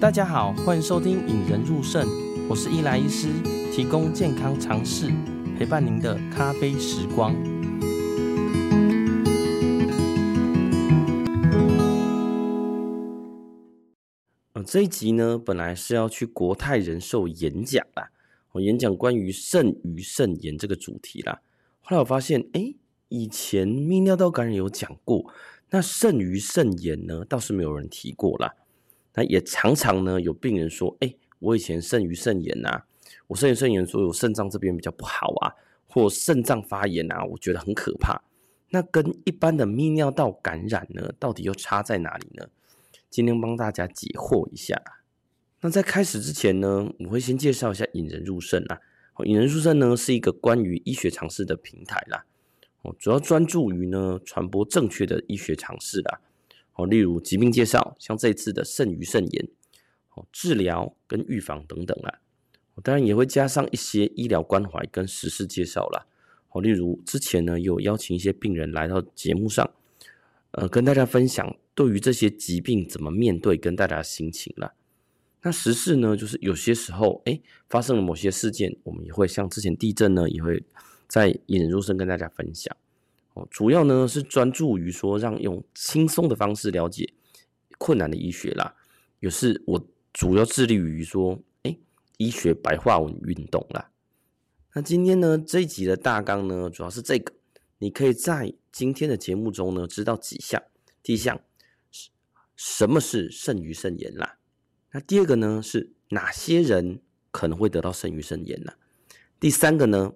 大家好，欢迎收听《引人入肾》，我是伊莱医师，提供健康常识，陪伴您的咖啡时光。呃，这一集呢，本来是要去国泰人寿演讲啦，我演讲关于肾盂肾炎这个主题啦。后来我发现，哎，以前泌尿道感染有讲过，那肾盂肾炎呢，倒是没有人提过啦。那也常常呢，有病人说：“哎、我以前肾盂肾炎呐，我肾盂肾炎，说我肾脏这边比较不好啊，或肾脏发炎啊，我觉得很可怕。那跟一般的泌尿道感染呢，到底又差在哪里呢？今天帮大家解惑一下。那在开始之前呢，我会先介绍一下引人入胜”啊。引人入胜呢，是一个关于医学常识的平台啦，哦，主要专注于呢传播正确的医学常识啦。哦，例如疾病介绍，像这次的肾盂肾炎，哦，治疗跟预防等等啦。当然也会加上一些医疗关怀跟时事介绍啦。哦，例如之前呢，有邀请一些病人来到节目上，呃，跟大家分享对于这些疾病怎么面对，跟大家心情啦。那时事呢，就是有些时候，哎，发生了某些事件，我们也会像之前地震呢，也会在引人入肾跟大家分享哦。主要呢是专注于说，让用轻松的方式了解困难的医学啦。也是我主要致力于说，哎，医学白话文运动啦。那今天呢这一集的大纲呢，主要是这个，你可以在今天的节目中呢知道几项。第一项是什么是肾盂肾炎啦？那第二个呢是哪些人可能会得到肾盂肾炎啦？第三个呢，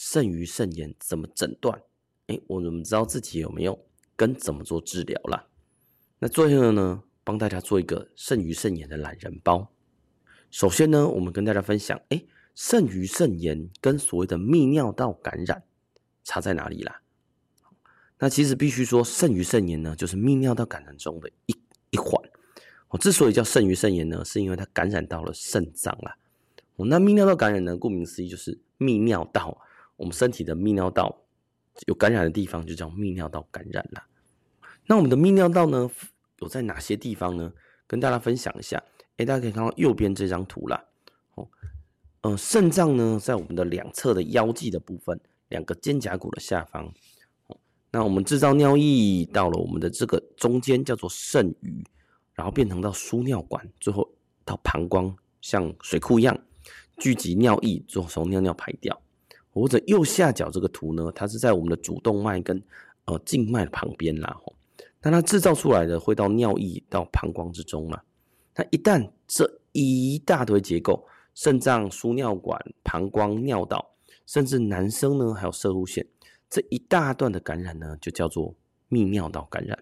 肾盂肾炎怎么诊断？哎，我怎么知道自己有没有跟怎么做治疗啦？那最后呢，帮大家做一个肾盂肾炎的懒人包。首先呢，我们跟大家分享，哎，肾盂肾炎跟所谓的泌尿道感染差在哪里啦？那其实必须说，肾盂肾炎呢，就是泌尿道感染中的一一环。我之所以叫肾盂肾炎呢，是因为它感染到了肾脏啦。那泌尿道感染呢，顾名思义就是泌尿道啊，我们身体的泌尿道。有感染的地方就叫泌尿道感染啦。那我们的泌尿道呢，有在哪些地方呢？跟大家分享一下。哎，大家可以看到右边这张图啦。哦，呃，肾脏呢，在我们的两侧的腰际的部分，两个肩胛骨的下方。那我们制造尿液到了我们的这个中间，叫做肾盂，然后变成到输尿管，最后到膀胱，像水库一样聚集尿液，最后从尿尿排掉。或者右下角这个图呢，它是在我们的主动脉跟呃静脉旁边啦，吼，那它制造出来的会到尿液到膀胱之中嘛。那一旦这一大堆结构，肾脏、输尿管、膀胱、尿道，甚至男生呢还有摄护腺，这一大段的感染呢，就叫做泌尿道感染。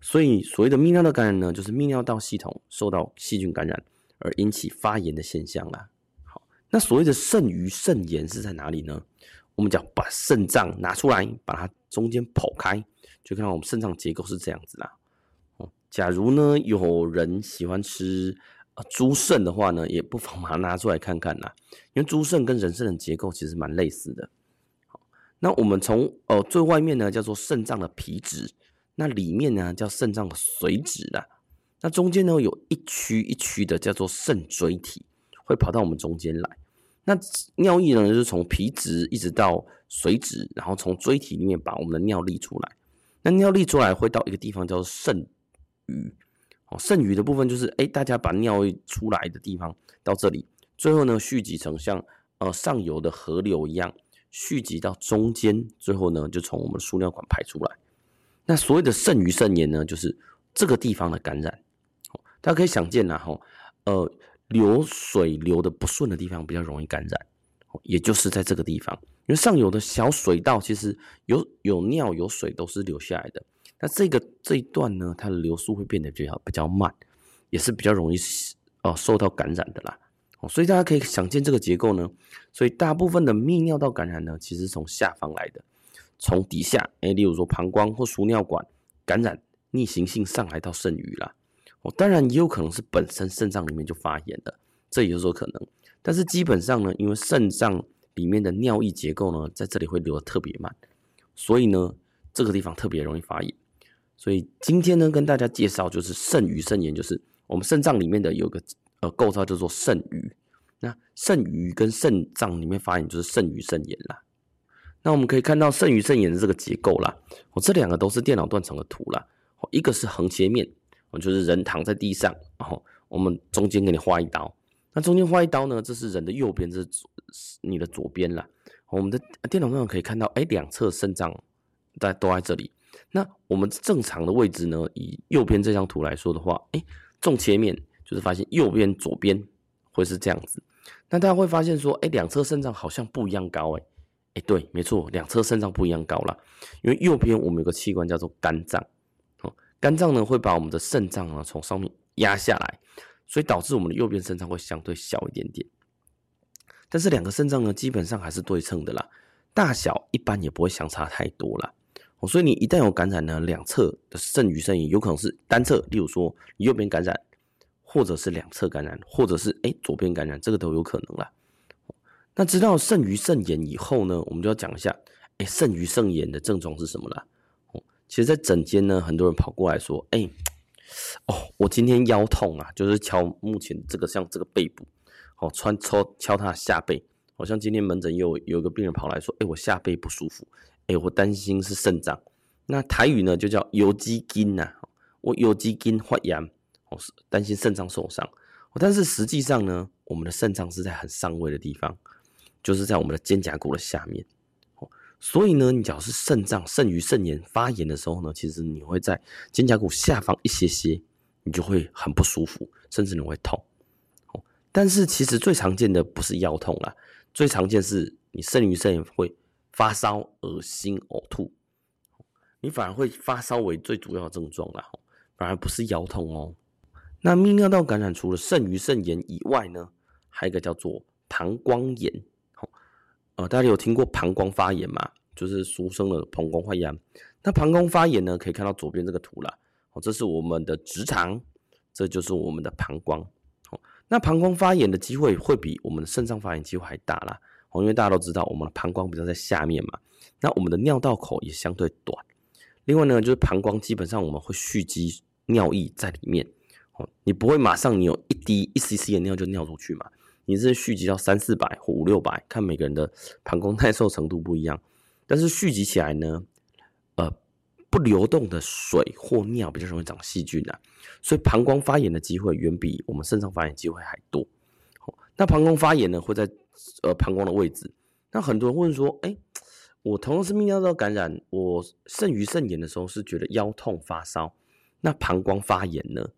所以所谓的泌尿道感染呢，就是泌尿道系统受到细菌感染而引起发炎的现象啦。那所谓的肾盂肾炎是在哪里呢？我们讲把肾脏拿出来，把它中间剖开，就看到我们肾脏结构是这样子啦。哦，假如呢有人喜欢吃呃猪肾的话呢，也不妨把它拿出来看看啦。因为猪肾跟人肾的结构其实蛮类似的。好，那我们从呃最外面呢叫做肾脏的皮质，那里面呢叫肾脏的髓质啦。那中间呢有一区一区的叫做肾锥体，会跑到我们中间来。那尿液呢，就是从皮质一直到髓质，然后从锥体里面把我们的尿沥出来。那尿沥出来会到一个地方叫肾盂。哦，肾盂的部分就是，哎，大家把尿液出来的地方到这里，最后呢蓄积成像呃上游的河流一样，蓄积到中间，最后呢就从我们输尿管排出来。那所谓的肾盂肾炎呢，就是这个地方的感染。大家可以想见呐，哈，呃。流水流的不顺的地方比较容易感染，也就是在这个地方，因为上游的小水道其实有有尿有水都是流下来的，那这个这一段呢，它的流速会变得比较比较慢，也是比较容易哦受到感染的啦。哦所以大家可以想见这个结构呢，所以大部分的泌尿道感染呢，其实从下方来的，从底下，哎，例如说膀胱或输尿管感染，逆行性上来到肾盂啦。哦，当然也有可能是本身肾脏里面就发炎了，这也就是说可能。但是基本上呢，因为肾脏里面的尿液结构呢，在这里会流得特别慢，所以呢，这个地方特别容易发炎。所以今天呢，跟大家介绍就是肾盂肾炎，就是我们肾脏里面的有个呃构造叫做肾盂。那肾盂跟肾脏里面发炎就是肾盂肾炎啦。那我们可以看到肾盂肾炎的这个结构啦，我这两个都是电脑断层的图啦。一个是横切面，我就是人躺在地上，然后我们中间给你划一刀。那中间划一刀呢，这是人的右边，这是你的左边啦。我们的电脑上可以看到，哎，两侧肾脏在都在这里。那我们正常的位置呢？以右边这张图来说的话，哎，纵切面就是发现右边、左边会是这样子。那大家会发现说，哎，两侧肾脏好像不一样高，哎，哎，对，没错，两侧肾脏不一样高了。因为右边我们有个器官叫做肝脏，肝脏呢会把我们的肾脏啊从上面压下来，所以导致我们的右边肾脏会相对小一点点。但是两个肾脏呢，基本上还是对称的啦，大小一般也不会相差太多啦。哦所以你一旦有感染呢，两侧的肾盂肾炎有可能是单侧，例如说你右边感染，或者是两侧感染，或者是哎左边感染，这个都有可能啦。那知道肾盂肾炎以后呢，我们就要讲一下，哎肾盂肾炎的症状是什么啦？其实，在诊间呢，很多人跑过来说，哎，哦，我今天腰痛啊，就是敲目前这个像这个背部，哦，穿敲敲他的下背，好像今天门诊有有一个病人跑来说，哎，我下背不舒服。哎，我担心是肾脏，那台语呢就叫腰肌筋呐，我腰肌筋发炎，我是担心肾脏受伤。但是实际上呢，我们的肾脏是在很上位的地方，就是在我们的肩胛骨的下面。所以呢，你只要是肾脏肾盂肾炎发炎的时候呢，其实你会在肩胛骨下方一些些，你就会很不舒服，甚至你会痛。但是其实最常见的不是腰痛啦，最常见是你肾盂肾炎会。发烧、恶心、呕吐，你反而会发烧为最主要的症状啦，反而不是腰痛哦。那泌尿道感染除了肾盂肾炎以外呢，还有一个叫做膀胱炎。呃，大家有听过膀胱发炎吗？就是俗称的膀胱发炎。那膀胱发炎呢，可以看到左边这个图啦。哦，这是我们的直肠，这就是我们的膀胱。哦那膀胱发炎的机会会比我们的肾脏发炎机会还大啦。因为大家都知道，我们的膀胱比较在下面嘛，那我们的尿道口也相对短。另外呢，就是膀胱基本上我们会蓄积尿液在里面，哦，你不会马上你有一滴一 cc 的尿就尿出去嘛，你是蓄积到三四百或五六百，看每个人的膀胱耐受程度不一样。但是蓄积起来呢，呃，不流动的水或尿比较容易长细菌啊，所以膀胱发炎的机会远比我们肾脏发炎机会还多。那膀胱发炎呢，会在呃膀胱的位置。那很多人问说，哎，我同样是泌尿道感染，我肾盂肾炎的时候是觉得腰痛发烧，那膀胱发炎呢？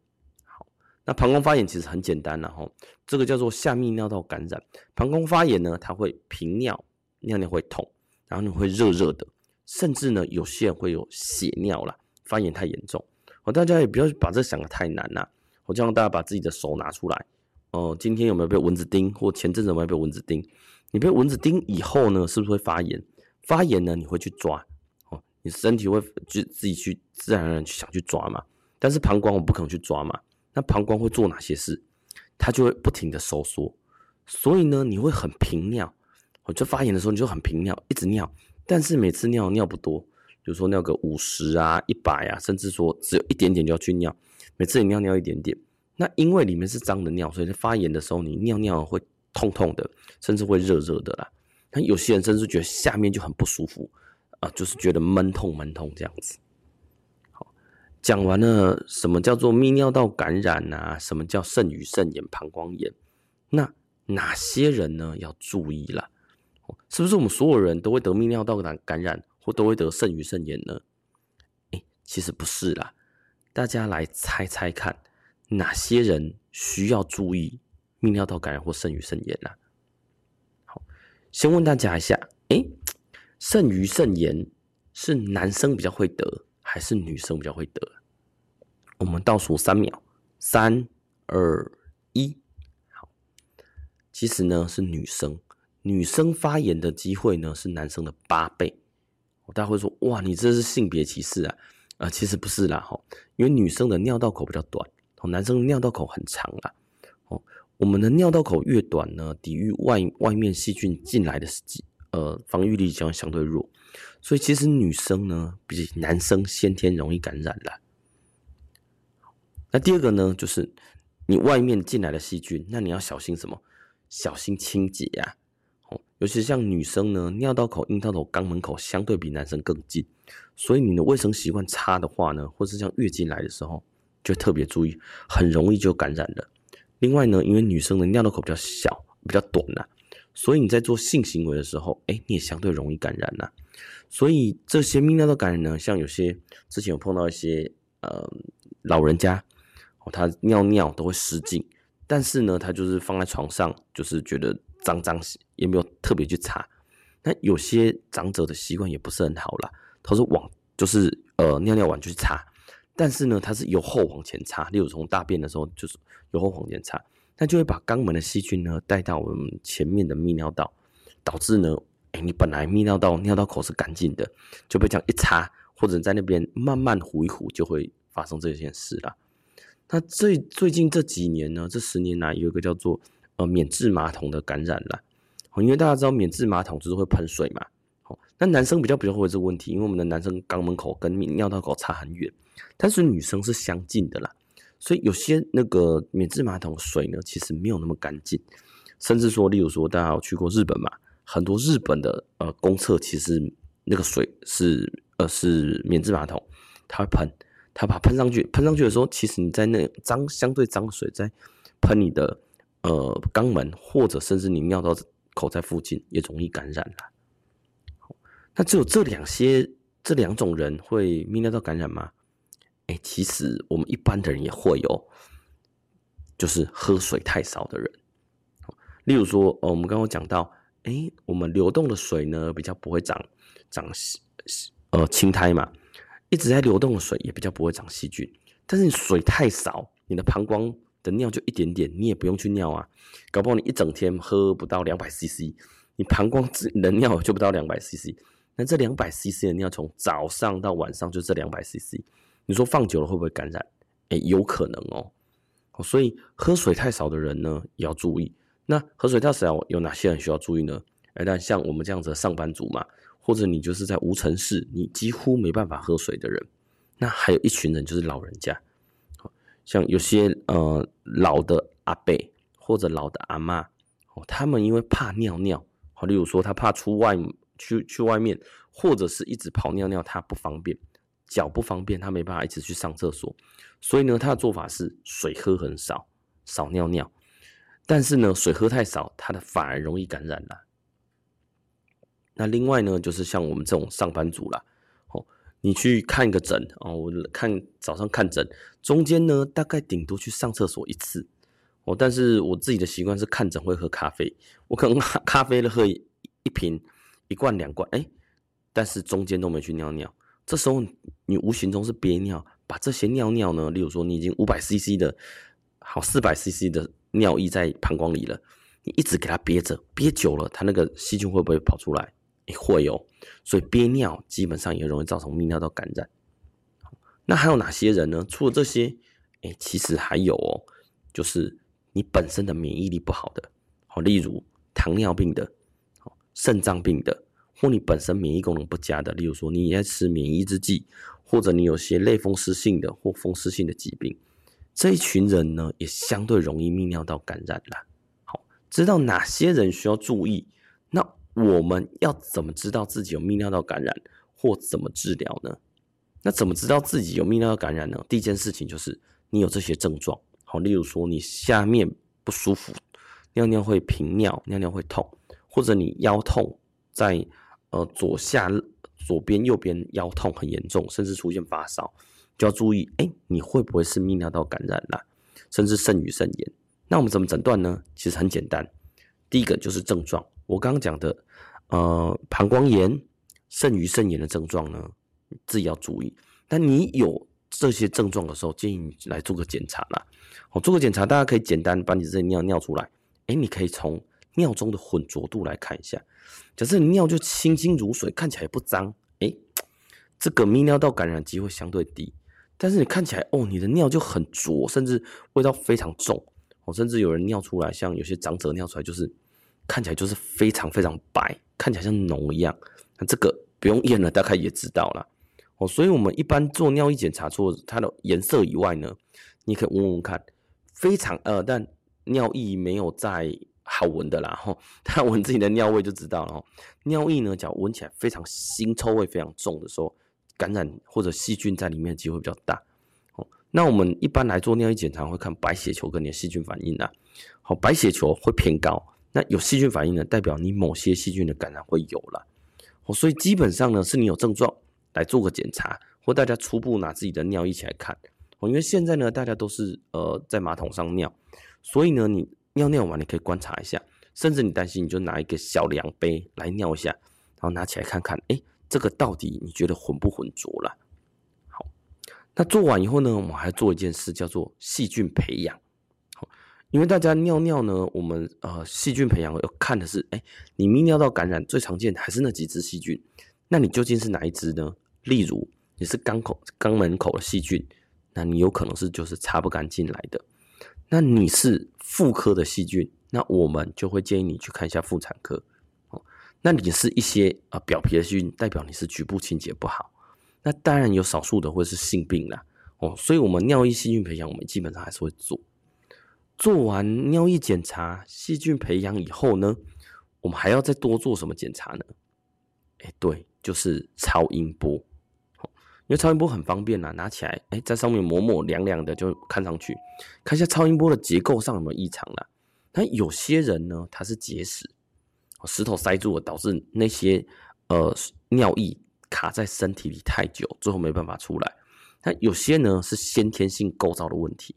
那膀胱发炎其实很简单了哈，这个叫做下泌尿道感染。膀胱发炎呢，它会频尿，尿尿会痛，然后你会热热的，甚至呢有些人会有血尿啦，发炎太严重。哦，大家也不要把这想得太难呐，我就让大家把自己的手拿出来。哦，今天有没有被蚊子叮？或前阵子有没有被蚊子叮？你被蚊子叮以后呢，是不是会发炎？发炎呢，你会去抓哦，你身体会就自己去自然而然去想去抓嘛。但是膀胱我不可能去抓嘛，那膀胱会做哪些事？它就会不停的收缩，所以呢，你会很频尿。我就发炎的时候你就很频尿，一直尿，但是每次尿尿不多，比如说尿个五十啊、一百啊，甚至说只有一点点就要去尿，每次你尿尿一点点。那因为里面是脏的尿，所以在发炎的时候，你尿尿会痛痛的，甚至会热热的啦。那有些人甚至觉得下面就很不舒服啊，就是觉得闷痛闷痛这样子。讲完了什么叫做泌尿道感染啊？什么叫肾盂肾炎、膀胱炎？那哪些人呢要注意啦？是不是我们所有人都会得泌尿道感感染，或都会得肾盂肾炎呢？哎，其实不是啦，大家来猜猜看。哪些人需要注意泌尿道感染或肾盂肾炎呢？好，先问大家一下，哎，肾盂肾炎是男生比较会得，还是女生比较会得？我们倒数三秒，三、二、一，好，其实呢是女生，女生发炎的机会呢是男生的八倍。大家会说，哇，你这是性别歧视啊？啊，其实不是啦，哈，因为女生的尿道口比较短。男生的尿道口很长啊，哦，我们的尿道口越短呢，抵御外外面细菌进来的呃防御力将相对弱，所以其实女生呢，比男生先天容易感染了。那第二个呢，就是你外面进来的细菌，那你要小心什么？小心清洁呀。哦，尤其像女生呢，尿道口、阴道口、肛门口相对比男生更近，所以你的卫生习惯差的话呢，或是像月经来的时候，就特别注意，很容易就感染了。另外呢，因为女生的尿道口比较小、比较短呐，所以你在做性行为的时候，哎，你也相对容易感染呐。所以这些泌尿道感染呢，像有些之前有碰到一些呃老人家。哦他尿尿都会失禁，但是呢，他就是放在床上，就是觉得脏脏，也没有特别去擦。那有些长者的习惯也不是很好啦，他是往就是呃尿尿完就去擦，但是呢，他是由后往前擦，例如从大便的时候就是由后往前擦，那就会把肛门的细菌呢带到我们前面的泌尿道，导致呢，哎，你本来泌尿道尿道口是干净的，就被这样一擦，或者在那边慢慢糊一糊，就会发生这件事啦。那最最近这几年呢，这十年来有一个叫做呃免治马桶的感染了，因为大家知道免治马桶就是会喷水嘛，好，那男生比较比较会这个问题，因为我们的男生肛门口跟泌尿道口差很远，但是女生是相近的啦，所以有些那个免治马桶水呢，其实没有那么干净，甚至说，例如说大家有去过日本嘛，很多日本的呃公厕其实那个水是呃是免治马桶，它会喷。它把它喷上去，喷上去的时候，其实你在那脏相对脏水在喷你的呃肛门，或者甚至你尿道口在附近，也容易感染了。那只有这两些这两种人会泌尿道感染吗？其实我们一般的人也会有，就是喝水太少的人。例如说，呃，我们刚刚讲到，哎、我们流动的水呢比较不会长长呃青苔嘛。一直在流动的水也比较不会长细菌，但是你水太少，你的膀胱的尿就一点点，你也不用去尿啊，搞不好你一整天喝不到两百 CC，你膀胱的尿就不到两百 CC，那这两百 CC 的尿从早上到晚上就这两百 CC，你说放久了会不会感染？哎，有可能哦，所以喝水太少的人呢也要注意。那喝水太少有哪些人需要注意呢？哎，那像我们这样子的上班族嘛。或者你就是在无尘室，你几乎没办法喝水的人，那还有一群人就是老人家，像有些呃老的阿伯或者老的阿妈，哦，他们因为怕尿尿，好，例如说他怕出外去去外面，或者是一直跑尿尿，他不方便，脚不方便，他没办法一直去上厕所，所以呢，他的做法是水喝很少，少尿尿，但是呢，水喝太少，他的反而容易感染了。那另外呢，就是像我们这种上班族啦，哦，你去看个诊哦，我看早上看诊，中间呢大概顶多去上厕所一次，哦，但是我自己的习惯是看诊会喝咖啡，我可能 咖啡了喝一瓶一罐两罐，哎，但是中间都没去尿尿，这时候你无形中是憋尿，把这些尿尿呢，例如说你已经五百 CC 的，好四百 CC 的尿液在膀胱里了，你一直给它憋着，憋久了，它那个细菌会不会跑出来？会有，所以憋尿基本上也容易造成泌尿道感染。那还有哪些人呢？除了这些，哎，其实还有哦，就是你本身的免疫力不好的，好，例如糖尿病的，肾脏病的，或你本身免疫功能不佳的，例如说你也在吃免疫制剂，或者你有些类风湿性的或风湿性的疾病，这一群人呢，也相对容易泌尿道感染了。好，知道哪些人需要注意？那。我们要怎么知道自己有泌尿道感染，或怎么治疗呢？那怎么知道自己有泌尿道感染呢？第一件事情就是你有这些症状，好，例如说你下面不舒服，尿尿会频尿，尿尿会痛，或者你腰痛，在呃左下左边、右边腰痛很严重，甚至出现发烧，就要注意，哎，你会不会是泌尿道感染了，甚至肾盂肾炎？那我们怎么诊断呢？其实很简单，第一个就是症状。我刚刚讲的，呃，膀胱炎、肾盂肾炎的症状呢，自己要注意。但你有这些症状的时候，建议你来做个检查啦。我做个检查，大家可以简单把你这尿尿出来。哎，你可以从尿中的浑浊度来看一下。假设你尿就清清如水，看起来也不脏，哎，这个泌尿道感染机会相对低。但是你看起来，哦，你的尿就很浊，甚至味道非常重。哦，甚至有人尿出来，像有些长者尿出来就是。看起来就是非常非常白，看起来像脓一样。那这个不用验了，大概也知道了。哦，所以我们一般做尿液检查，除了它的颜色以外呢，你可以问问看，非常呃，但尿液没有在好闻的啦。吼，他闻自己的尿味就知道了。尿液呢，只要闻起来非常腥臭味非常重的时候，感染或者细菌在里面的机会比较大。哦，那我们一般来做尿液检查会看白血球跟你的细菌反应啊。好，白血球会偏高，那有细菌反应呢，代表你某些细菌的感染会有了。哦，所以基本上呢，是你有症状来做个检查，或大家初步拿自己的尿液起来看。哦，因为现在呢，大家都是呃在马桶上尿，所以呢，你尿尿完你可以观察一下，甚至你担心你就拿一个小量杯来尿一下，然后拿起来看看，哎，这个到底你觉得浑不浑浊了？好，那做完以后呢，我们还做一件事，叫做细菌培养。因为大家尿尿呢，我们呃细菌培养要看的是，哎，你泌尿道感染最常见的还是那几只细菌，那你究竟是哪一只呢？例如你是肛口肛门口的细菌，那你有可能是就是擦不干净来的。那你是妇科的细菌，那我们就会建议你去看一下妇产科。哦，那你是一些啊、呃、表皮的细菌，代表你是局部清洁不好。那当然有少数的会是性病啦。哦，所以我们尿液细菌培养，我们基本上还是会做。做完尿液检查、细菌培养以后呢，我们还要再多做什么检查呢？哎，对，就是超音波。因为超音波很方便呐，拿起来，哎，在上面抹抹凉凉的，就看上去，看一下超音波的结构上有没有异常了。那有些人呢，他是结石，石头塞住了，导致那些呃尿液卡在身体里太久，最后没办法出来。那有些呢是先天性构造的问题。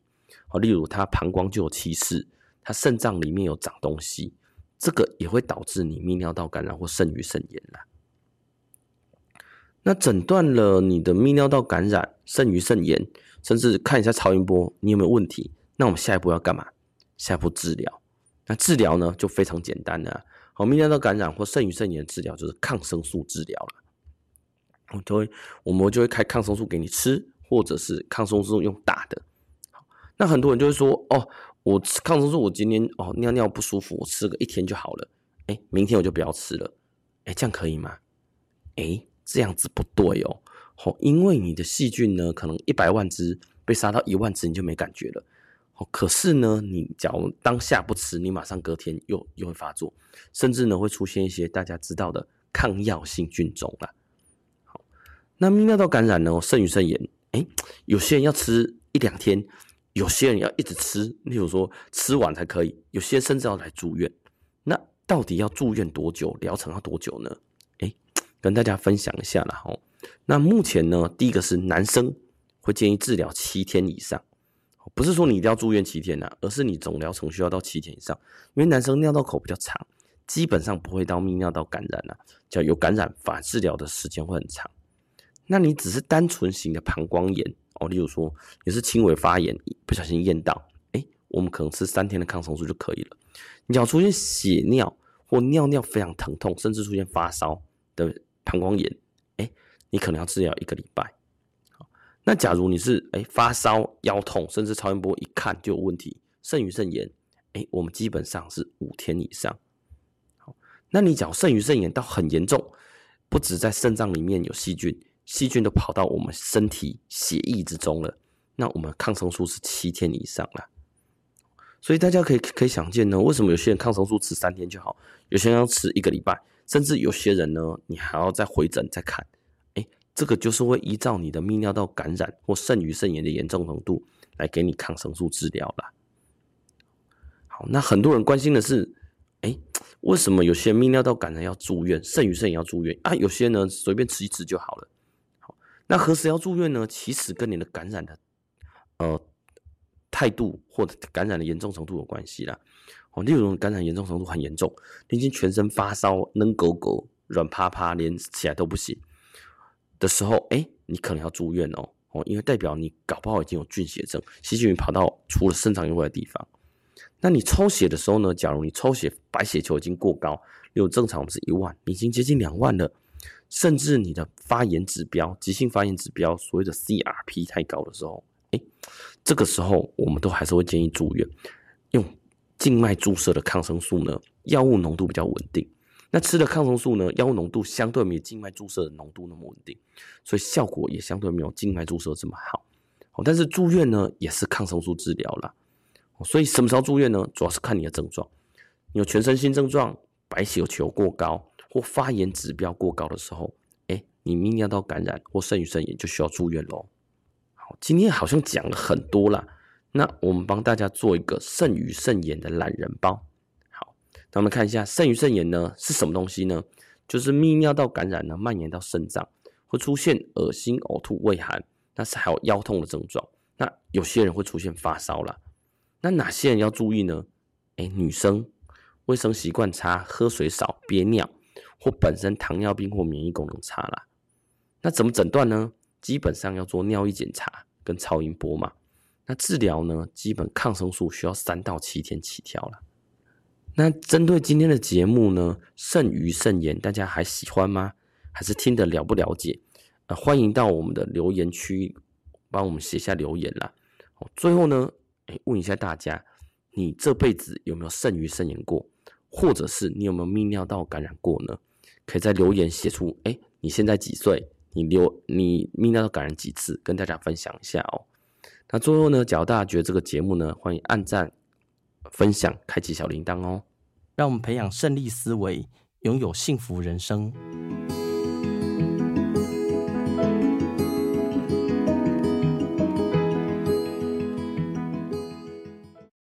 例如他膀胱就有憩室，他肾脏里面有长东西，这个也会导致你泌尿道感染或肾盂肾炎啦。那诊断了你的泌尿道感染、肾盂肾炎，甚至看一下超音波，你有没有问题？那我们下一步要干嘛？下一步治疗。那治疗呢，就非常简单了。好，泌尿道感染或肾盂肾炎治疗就是抗生素治疗了。我就会，我们就会开抗生素给你吃，或者是抗生素用打的。那很多人就会说，哦，我吃抗生素，我今天哦尿尿不舒服，我吃个一天就好了，哎，明天我就不要吃了，哎，这样可以吗？哎，这样子不对哦，哦，因为你的细菌呢，可能一百万只被杀到一万只，你就没感觉了，哦，可是呢，你假如当下不吃，你马上隔天又又会发作，甚至呢会出现一些大家知道的抗药性菌种了。好，那泌尿道感染呢，肾盂肾炎，哎，有些人要吃一两天。有些人要一直吃，例如说吃完才可以；有些甚至要来住院。那到底要住院多久？疗程要多久呢？跟大家分享一下啦。哦，那目前呢，第一个是男生会建议治疗七天以上，不是说你一定要住院七天呐，而是你总疗程需要到七天以上。因为男生尿道口比较长，基本上不会到泌尿道感染啊，只要有感染，反而治疗的时间会很长。那你只是单纯型的膀胱炎。哦，例如说你是轻微发炎，不小心验到，哎，我们可能吃三天的抗生素就可以了。你要出现血尿或尿尿非常疼痛，甚至出现发烧的膀胱炎，哎，你可能要治疗一个礼拜。那假如你是哎发烧、腰痛，甚至超音波一看就有问题，肾盂肾炎，哎，我们基本上是五天以上。好，那你讲肾盂肾炎到很严重，不止在肾脏里面有细菌。细菌都跑到我们身体血液之中了，那我们抗生素是七天以上了，所以大家可以可以想见呢，为什么有些人抗生素吃三天就好，有些人要吃一个礼拜，甚至有些人呢，你还要再回诊再看，哎，这个就是会依照你的泌尿道感染或肾盂肾炎的严重程度来给你抗生素治疗了。好，那很多人关心的是，哎，为什么有些泌尿道感染要住院，肾盂肾炎要住院啊？有些呢随便吃一吃就好了。好那何时要住院呢？其实跟你的感染的呃态度或者感染的严重程度有关系啦。哦，例如感染严重程度很严重，你已经全身发烧、冷狗狗、软趴趴，连起来都不行的时候，哎，你可能要住院哦。哦，因为代表你搞不好已经有菌血症，细菌跑到除了肾脏以外的地方。那你抽血的时候呢？假如你抽血白血球已经过高，例如正常我们是一万，已经接近两万了。甚至你的发炎指标、急性发炎指标，所谓的 CRP 太高的时候，哎，这个时候我们都还是会建议住院，静脉注射的抗生素呢，药物浓度比较稳定。那吃的抗生素呢，药物浓度相对没有静脉注射的浓度那么稳定，所以效果也相对没有静脉注射这么好。但是住院呢，也是抗生素治疗啦。所以什么时候住院呢？主要是看你的症状。你有全身性症状，白血球过高或发炎指标过高的时候，哎，你泌尿道感染或肾盂肾炎就需要住院喽。好，今天好像讲了很多啦，那我们帮大家做一个肾盂肾炎的懒人包。好，那我们看一下肾盂肾炎呢是什么东西呢？就是泌尿道感染呢蔓延到肾脏，会出现恶心、呕吐、胃寒。那是还有腰痛的症状，那有些人会出现发烧了，那哪些人要注意呢？哎，女生卫生习惯差，喝水少，憋尿，或本身糖尿病或免疫功能差啦。那怎么诊断呢？基本上要做尿液检查跟超音波嘛。那治疗呢？基本抗生素需要三到七天起跳了。那针对今天的节目呢，肾盂肾炎大家还喜欢吗？还是听得了不了解？呃，欢迎到我们的留言区帮我们写下留言啦。最后呢，哎，问一下大家，你这辈子有没有肾盂肾炎过？或者是你有没有泌尿道感染过呢？可以在留言写出，哎，你现在几岁？你留你泌尿道感染几次？跟大家分享一下哦。那最后呢，假如大家觉得这个节目呢，欢迎按赞、分享、开启小铃铛哦。让我们培养胜利思维，拥有幸福人生。